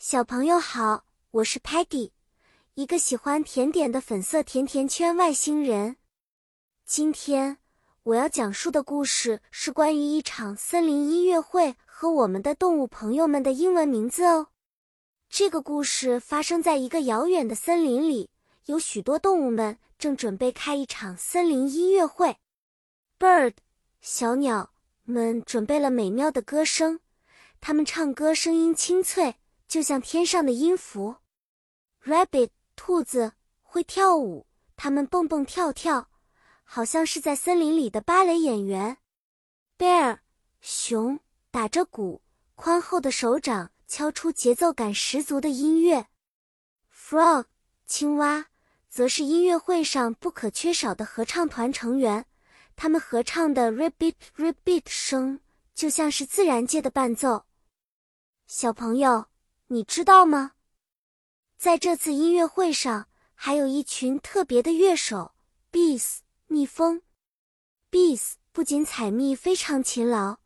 小朋友好，我是 Patty，一个喜欢甜点的粉色甜甜圈外星人。今天我要讲述的故事是关于一场森林音乐会和我们的动物朋友们的英文名字哦。这个故事发生在一个遥远的森林里，有许多动物们正准备开一场森林音乐会。Bird，小鸟们准备了美妙的歌声，它们唱歌声音清脆。就像天上的音符，Rabbit 兔子会跳舞，它们蹦蹦跳跳，好像是在森林里的芭蕾演员。Bear 熊打着鼓，宽厚的手掌敲出节奏感十足的音乐。Frog 青蛙则是音乐会上不可缺少的合唱团成员，他们合唱的 Rabbit Rabbit 声就像是自然界的伴奏。小朋友。你知道吗？在这次音乐会上，还有一群特别的乐手，bees 蜜蜂。bees 不仅采蜜非常勤劳，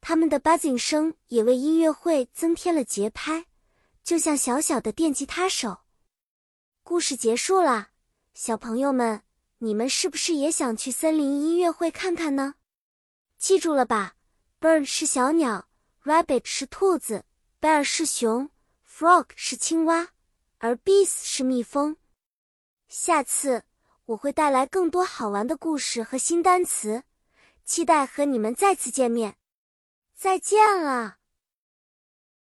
他们的 buzzing 声也为音乐会增添了节拍，就像小小的电吉他手。故事结束了，小朋友们，你们是不是也想去森林音乐会看看呢？记住了吧？bird 是小鸟，rabbit 是兔子，bear 是熊。Frog 是青蛙，而 Bees 是蜜蜂。下次我会带来更多好玩的故事和新单词，期待和你们再次见面。再见了。